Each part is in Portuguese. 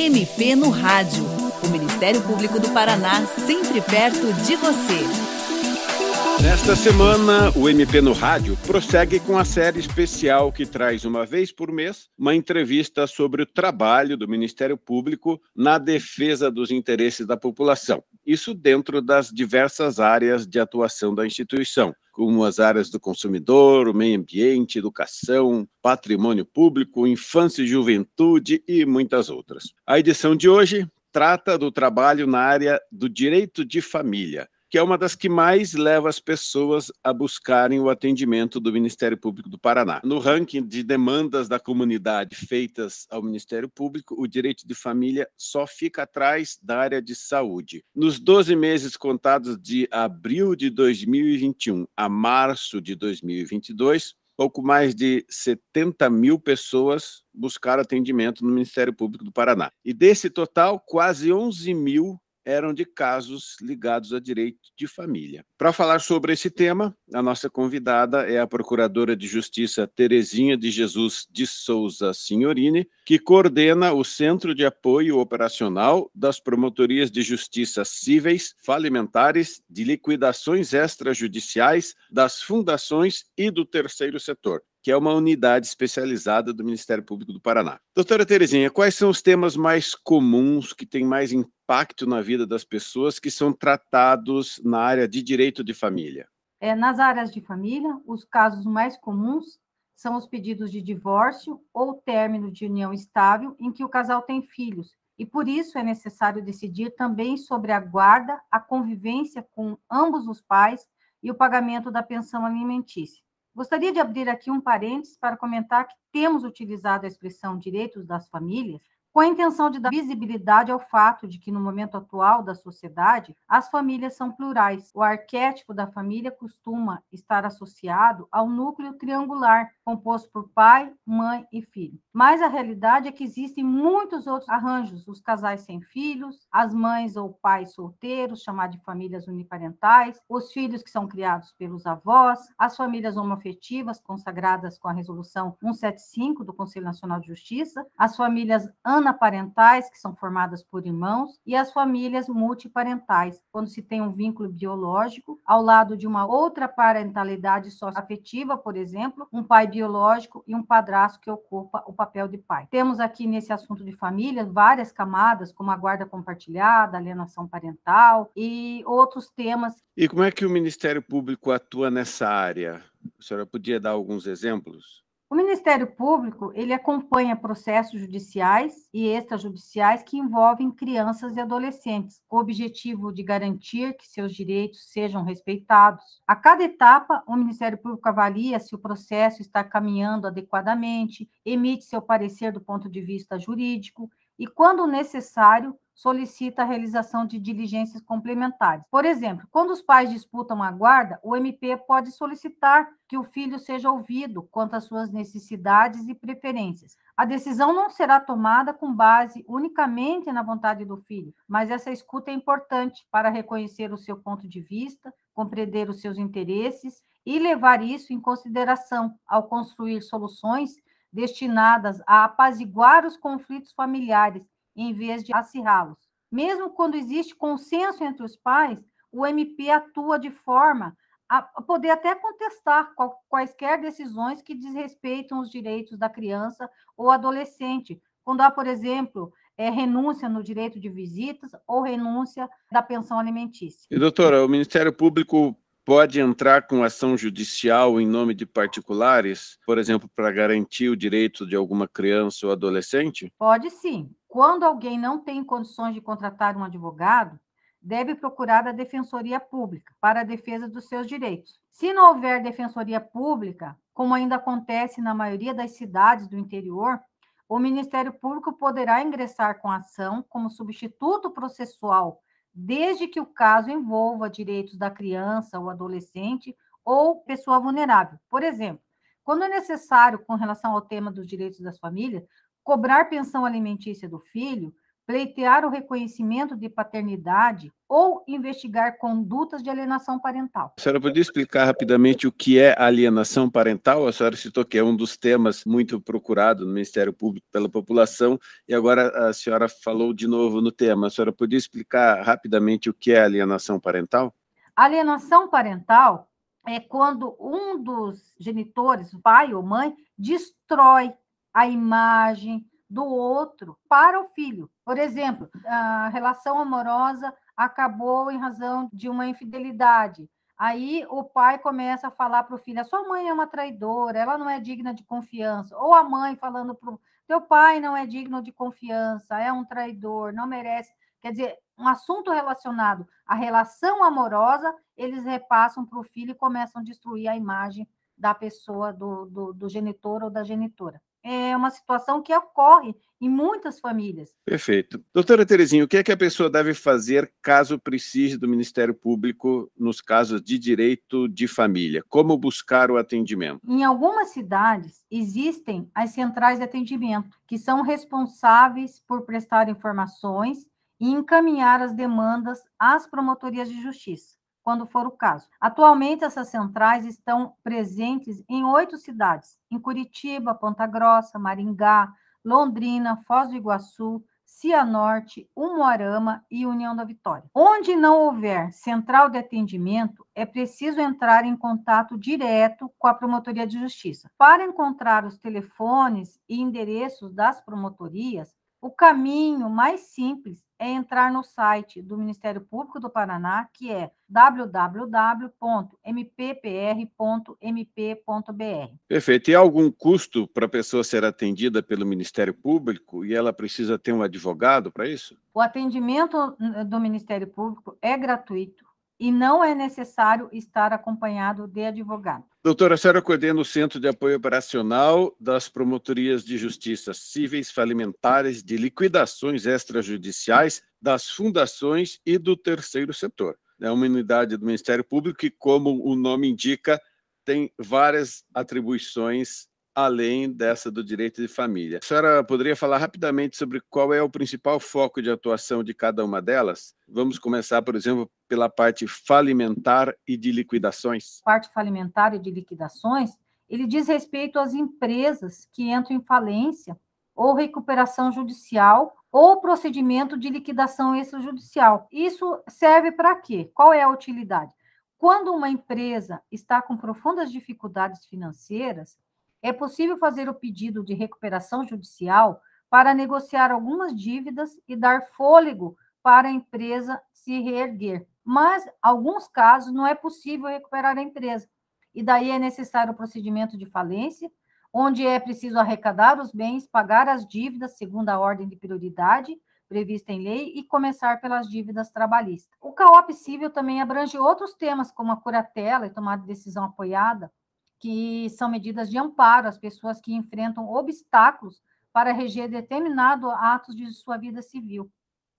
MP no Rádio. O Ministério Público do Paraná, sempre perto de você. Nesta semana, o MP no Rádio prossegue com a série especial que traz uma vez por mês uma entrevista sobre o trabalho do Ministério Público na defesa dos interesses da população. Isso dentro das diversas áreas de atuação da instituição, como as áreas do consumidor, o meio ambiente, educação, patrimônio público, infância e juventude e muitas outras. A edição de hoje trata do trabalho na área do direito de família que é uma das que mais leva as pessoas a buscarem o atendimento do Ministério Público do Paraná. No ranking de demandas da comunidade feitas ao Ministério Público, o direito de família só fica atrás da área de saúde. Nos 12 meses contados de abril de 2021 a março de 2022, pouco mais de 70 mil pessoas buscaram atendimento no Ministério Público do Paraná. E desse total, quase 11 mil eram de casos ligados a direito de família. Para falar sobre esse tema, a nossa convidada é a Procuradora de Justiça Terezinha de Jesus de Souza Signorini, que coordena o Centro de Apoio Operacional das Promotorias de Justiça Cíveis, Falimentares, de Liquidações Extrajudiciais, das Fundações e do Terceiro Setor que é uma unidade especializada do Ministério Público do Paraná. Doutora Terezinha, quais são os temas mais comuns que têm mais impacto na vida das pessoas que são tratados na área de direito de família? É, nas áreas de família, os casos mais comuns são os pedidos de divórcio ou término de união estável em que o casal tem filhos, e por isso é necessário decidir também sobre a guarda, a convivência com ambos os pais e o pagamento da pensão alimentícia. Gostaria de abrir aqui um parênteses para comentar que temos utilizado a expressão direitos das famílias com a intenção de dar visibilidade ao fato de que, no momento atual da sociedade, as famílias são plurais. O arquétipo da família costuma estar associado ao núcleo triangular, composto por pai, mãe e filho. Mas a realidade é que existem muitos outros arranjos: os casais sem filhos, as mães ou pais solteiros, chamados de famílias uniparentais, os filhos que são criados pelos avós, as famílias homoafetivas consagradas com a Resolução 175 do Conselho Nacional de Justiça, as famílias anaparentais, que são formadas por irmãos, e as famílias multiparentais, quando se tem um vínculo biológico ao lado de uma outra parentalidade socioafetiva, por exemplo, um pai biológico e um padrasto que ocupa o papel de pai. Temos aqui nesse assunto de família várias camadas, como a guarda compartilhada, alienação parental e outros temas. E como é que o Ministério Público atua nessa área? A senhora podia dar alguns exemplos? O Ministério Público, ele acompanha processos judiciais e extrajudiciais que envolvem crianças e adolescentes, com o objetivo de garantir que seus direitos sejam respeitados. A cada etapa, o Ministério Público avalia se o processo está caminhando adequadamente, emite seu parecer do ponto de vista jurídico e, quando necessário, solicita a realização de diligências complementares. Por exemplo, quando os pais disputam a guarda, o MP pode solicitar que o filho seja ouvido quanto às suas necessidades e preferências. A decisão não será tomada com base unicamente na vontade do filho, mas essa escuta é importante para reconhecer o seu ponto de vista, compreender os seus interesses e levar isso em consideração ao construir soluções destinadas a apaziguar os conflitos familiares em vez de acirrá-los. Mesmo quando existe consenso entre os pais, o MP atua de forma a poder até contestar quaisquer decisões que desrespeitam os direitos da criança ou adolescente, quando há, por exemplo, é, renúncia no direito de visitas ou renúncia da pensão alimentícia. E, doutora, o Ministério Público pode entrar com ação judicial em nome de particulares, por exemplo, para garantir o direito de alguma criança ou adolescente? Pode sim. Quando alguém não tem condições de contratar um advogado, deve procurar a Defensoria Pública para a defesa dos seus direitos. Se não houver Defensoria Pública, como ainda acontece na maioria das cidades do interior, o Ministério Público poderá ingressar com ação como substituto processual, desde que o caso envolva direitos da criança ou adolescente ou pessoa vulnerável. Por exemplo, quando é necessário, com relação ao tema dos direitos das famílias, cobrar pensão alimentícia do filho, pleitear o reconhecimento de paternidade ou investigar condutas de alienação parental. A senhora podia explicar rapidamente o que é alienação parental? A senhora citou que é um dos temas muito procurado no Ministério Público pela população e agora a senhora falou de novo no tema. A senhora podia explicar rapidamente o que é alienação parental? Alienação parental é quando um dos genitores, pai ou mãe, destrói a imagem, do outro para o filho. Por exemplo, a relação amorosa acabou em razão de uma infidelidade. Aí o pai começa a falar para o filho: a sua mãe é uma traidora, ela não é digna de confiança. Ou a mãe falando para o teu pai não é digno de confiança, é um traidor, não merece. Quer dizer, um assunto relacionado à relação amorosa, eles repassam para o filho e começam a destruir a imagem da pessoa, do, do, do genitor ou da genitora é uma situação que ocorre em muitas famílias. Perfeito. Doutora Terezinha, o que é que a pessoa deve fazer caso precise do Ministério Público nos casos de direito de família? Como buscar o atendimento? Em algumas cidades existem as centrais de atendimento, que são responsáveis por prestar informações e encaminhar as demandas às promotorias de justiça quando for o caso. Atualmente, essas centrais estão presentes em oito cidades: em Curitiba, Ponta Grossa, Maringá, Londrina, Foz do Iguaçu, Cianorte, Umuarama e União da Vitória. Onde não houver central de atendimento, é preciso entrar em contato direto com a Promotoria de Justiça. Para encontrar os telefones e endereços das promotorias, o caminho mais simples é entrar no site do Ministério Público do Paraná, que é www.mppr.mp.br. Perfeito. E há algum custo para a pessoa ser atendida pelo Ministério Público e ela precisa ter um advogado para isso? O atendimento do Ministério Público é gratuito e não é necessário estar acompanhado de advogado. Doutora, a senhora coordena o Centro de Apoio Operacional das Promotorias de Justiça Cíveis, Falimentares, de Liquidações Extrajudiciais, das Fundações e do Terceiro Setor. É uma unidade do Ministério Público que, como o nome indica, tem várias atribuições além dessa do direito de família. A senhora poderia falar rapidamente sobre qual é o principal foco de atuação de cada uma delas? Vamos começar, por exemplo, pela parte falimentar e de liquidações. Parte falimentar e de liquidações, ele diz respeito às empresas que entram em falência ou recuperação judicial ou procedimento de liquidação extrajudicial. Isso serve para quê? Qual é a utilidade? Quando uma empresa está com profundas dificuldades financeiras, é possível fazer o pedido de recuperação judicial para negociar algumas dívidas e dar fôlego para a empresa se reerguer. Mas, alguns casos, não é possível recuperar a empresa. E daí é necessário o procedimento de falência, onde é preciso arrecadar os bens, pagar as dívidas segundo a ordem de prioridade prevista em lei e começar pelas dívidas trabalhistas. O CAOP civil também abrange outros temas, como a curatela e tomada de decisão apoiada, que são medidas de amparo às pessoas que enfrentam obstáculos para reger determinado atos de sua vida civil.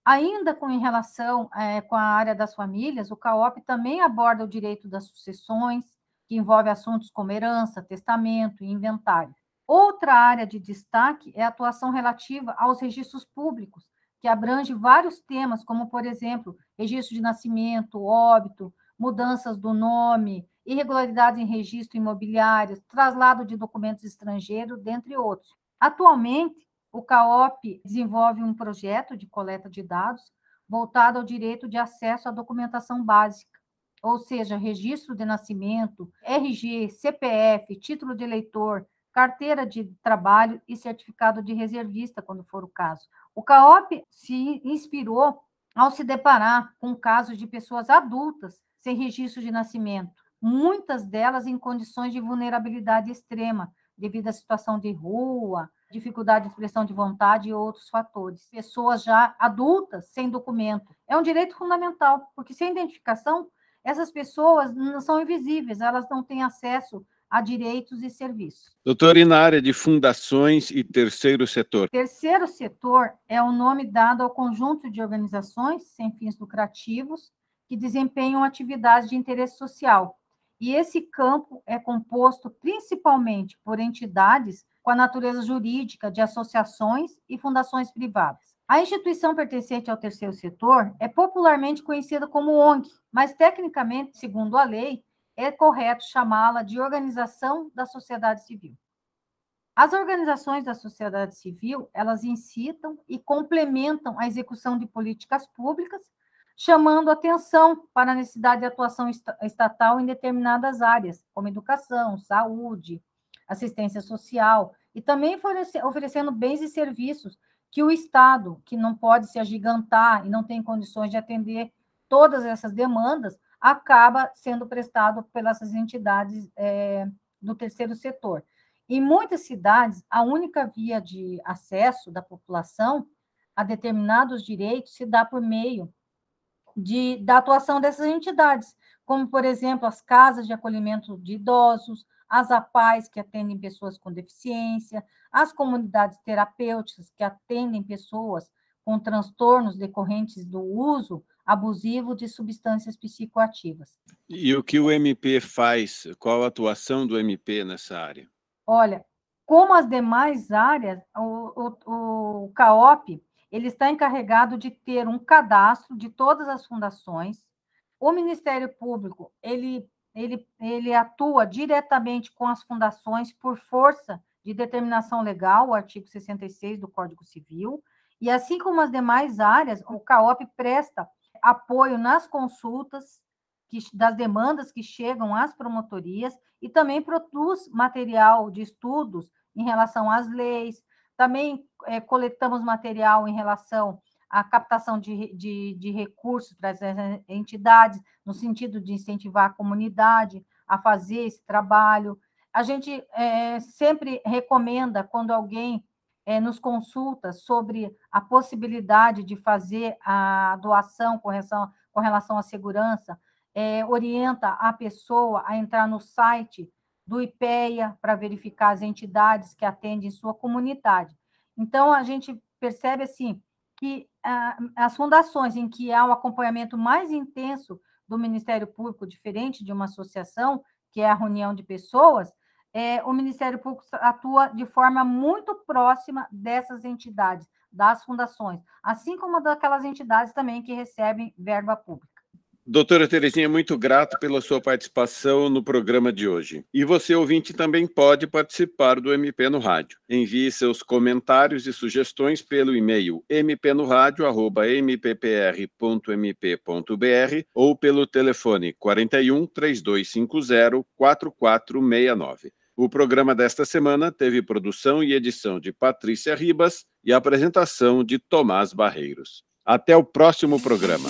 Ainda com em relação é, com a área das famílias, o CAOP também aborda o direito das sucessões, que envolve assuntos como herança, testamento e inventário. Outra área de destaque é a atuação relativa aos registros públicos, que abrange vários temas, como, por exemplo, registro de nascimento, óbito, mudanças do nome, irregularidades em registro imobiliário, traslado de documentos estrangeiros, dentre outros. Atualmente, o CAOP desenvolve um projeto de coleta de dados voltado ao direito de acesso à documentação básica, ou seja, registro de nascimento, RG, CPF, título de eleitor, carteira de trabalho e certificado de reservista, quando for o caso. O CAOP se inspirou ao se deparar com casos de pessoas adultas sem registro de nascimento, muitas delas em condições de vulnerabilidade extrema, devido à situação de rua, dificuldade de expressão de vontade e outros fatores. Pessoas já adultas sem documento. É um direito fundamental, porque sem identificação, essas pessoas não são invisíveis, elas não têm acesso a direitos e serviços. Doutor, e na área de fundações e terceiro setor? Terceiro setor é o nome dado ao conjunto de organizações sem fins lucrativos que desempenham atividades de interesse social, e esse campo é composto principalmente por entidades com a natureza jurídica de associações e fundações privadas. A instituição pertencente ao terceiro setor é popularmente conhecida como ONG, mas tecnicamente, segundo a lei, é correto chamá-la de organização da sociedade civil. As organizações da sociedade civil, elas incitam e complementam a execução de políticas públicas, chamando atenção para a necessidade de atuação estatal em determinadas áreas, como educação, saúde, assistência social, e também oferecendo bens e serviços que o Estado, que não pode se agigantar e não tem condições de atender todas essas demandas, acaba sendo prestado pelas entidades é, do terceiro setor. Em muitas cidades, a única via de acesso da população a determinados direitos se dá por meio de, da atuação dessas entidades, como, por exemplo, as casas de acolhimento de idosos, as APAES, que atendem pessoas com deficiência, as comunidades terapêuticas, que atendem pessoas com transtornos decorrentes do uso abusivo de substâncias psicoativas. E o que o MP faz? Qual a atuação do MP nessa área? Olha, como as demais áreas, o, o, o CAOP ele está encarregado de ter um cadastro de todas as fundações. O Ministério Público ele ele, ele atua diretamente com as fundações por força de determinação legal, o artigo 66 do Código Civil, e assim como as demais áreas, o CAOP presta apoio nas consultas que, das demandas que chegam às promotorias e também produz material de estudos em relação às leis, também é, coletamos material em relação a captação de, de, de recursos para as entidades, no sentido de incentivar a comunidade a fazer esse trabalho. A gente é, sempre recomenda, quando alguém é, nos consulta sobre a possibilidade de fazer a doação com relação, com relação à segurança, é, orienta a pessoa a entrar no site do IPEA para verificar as entidades que atendem sua comunidade. Então, a gente percebe assim que ah, as fundações em que há um acompanhamento mais intenso do Ministério Público, diferente de uma associação, que é a reunião de pessoas, é, o Ministério Público atua de forma muito próxima dessas entidades, das fundações, assim como daquelas entidades também que recebem verba pública. Doutora Terezinha, muito grato pela sua participação no programa de hoje. E você, ouvinte, também pode participar do MP no Rádio. Envie seus comentários e sugestões pelo e-mail mpnoradio.mppr.mp.br ou pelo telefone 41 3250 4469. O programa desta semana teve produção e edição de Patrícia Ribas e apresentação de Tomás Barreiros. Até o próximo programa.